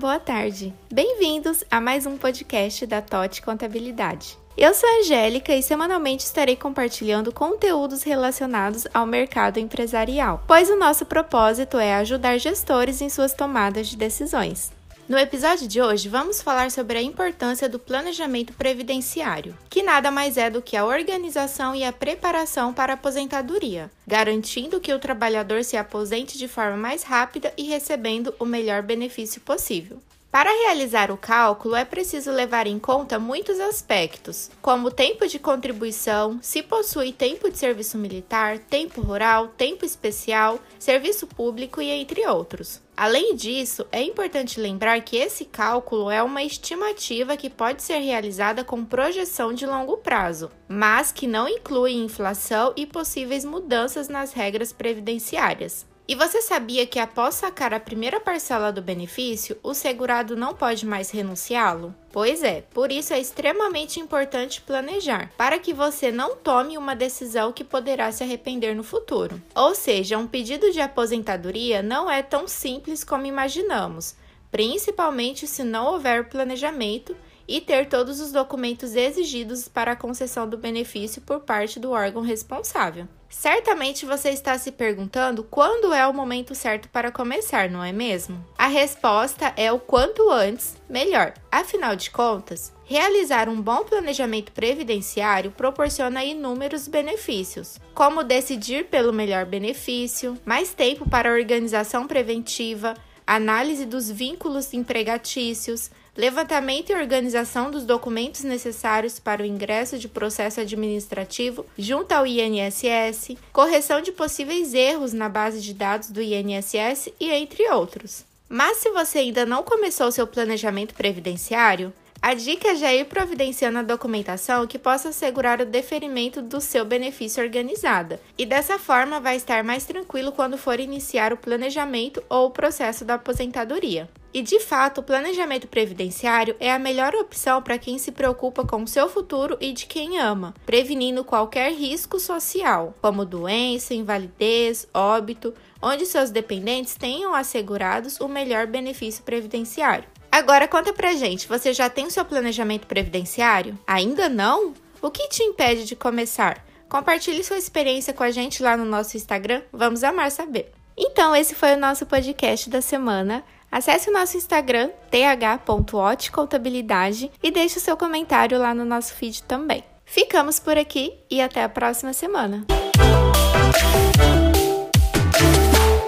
boa tarde. Bem-vindos a mais um podcast da TOT Contabilidade. Eu sou a Angélica e semanalmente estarei compartilhando conteúdos relacionados ao mercado empresarial, pois o nosso propósito é ajudar gestores em suas tomadas de decisões. No episódio de hoje, vamos falar sobre a importância do planejamento previdenciário, que nada mais é do que a organização e a preparação para a aposentadoria, garantindo que o trabalhador se aposente de forma mais rápida e recebendo o melhor benefício possível. Para realizar o cálculo, é preciso levar em conta muitos aspectos, como tempo de contribuição, se possui tempo de serviço militar, tempo rural, tempo especial, serviço público e entre outros. Além disso, é importante lembrar que esse cálculo é uma estimativa que pode ser realizada com projeção de longo prazo, mas que não inclui inflação e possíveis mudanças nas regras previdenciárias. E você sabia que após sacar a primeira parcela do benefício, o segurado não pode mais renunciá-lo? Pois é, por isso é extremamente importante planejar, para que você não tome uma decisão que poderá se arrepender no futuro. Ou seja, um pedido de aposentadoria não é tão simples como imaginamos, principalmente se não houver planejamento e ter todos os documentos exigidos para a concessão do benefício por parte do órgão responsável. Certamente você está se perguntando quando é o momento certo para começar, não é mesmo? A resposta é o quanto antes, melhor. Afinal de contas, realizar um bom planejamento previdenciário proporciona inúmeros benefícios, como decidir pelo melhor benefício, mais tempo para organização preventiva, análise dos vínculos empregatícios, levantamento e organização dos documentos necessários para o ingresso de processo administrativo junto ao INSS, correção de possíveis erros na base de dados do INSS e entre outros. Mas se você ainda não começou seu planejamento previdenciário, a dica é já ir providenciando a documentação que possa assegurar o deferimento do seu benefício organizada, e dessa forma vai estar mais tranquilo quando for iniciar o planejamento ou o processo da aposentadoria. E de fato, o planejamento previdenciário é a melhor opção para quem se preocupa com o seu futuro e de quem ama, prevenindo qualquer risco social, como doença, invalidez, óbito, onde seus dependentes tenham assegurados o melhor benefício previdenciário. Agora conta pra gente, você já tem o seu planejamento previdenciário? Ainda não? O que te impede de começar? Compartilhe sua experiência com a gente lá no nosso Instagram, vamos amar saber. Então, esse foi o nosso podcast da semana. Acesse o nosso Instagram, th.otcontabilidade e deixe o seu comentário lá no nosso feed também. Ficamos por aqui e até a próxima semana.